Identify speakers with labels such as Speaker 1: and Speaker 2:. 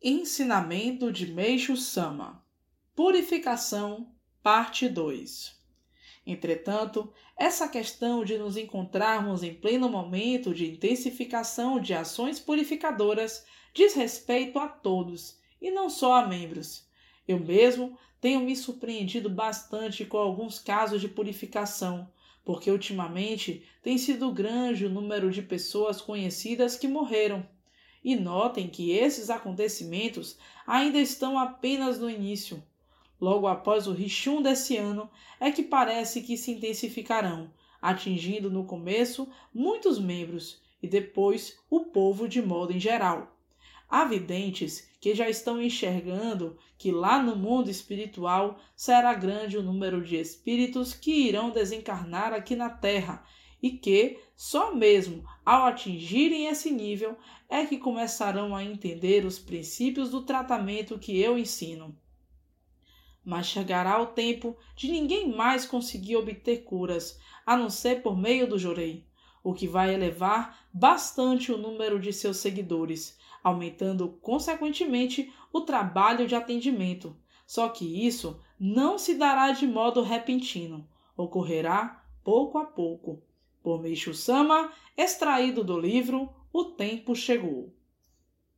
Speaker 1: Ensinamento de Meixo Sama Purificação, parte 2 Entretanto, essa questão de nos encontrarmos em pleno momento de intensificação de ações purificadoras diz respeito a todos e não só a membros. Eu mesmo tenho me surpreendido bastante com alguns casos de purificação, porque ultimamente tem sido grande o número de pessoas conhecidas que morreram. E notem que esses acontecimentos ainda estão apenas no início. Logo após o Rishun desse ano é que parece que se intensificarão, atingindo no começo muitos membros e depois o povo de modo em geral. Há videntes que já estão enxergando que lá no mundo espiritual será grande o número de espíritos que irão desencarnar aqui na Terra e que, só mesmo ao atingirem esse nível, é que começarão a entender os princípios do tratamento que eu ensino. Mas chegará o tempo de ninguém mais conseguir obter curas, a não ser por meio do Jorei, o que vai elevar bastante o número de seus seguidores aumentando consequentemente o trabalho de atendimento. Só que isso não se dará de modo repentino, ocorrerá pouco a pouco. Por Meishu Sama, extraído do livro O Tempo Chegou.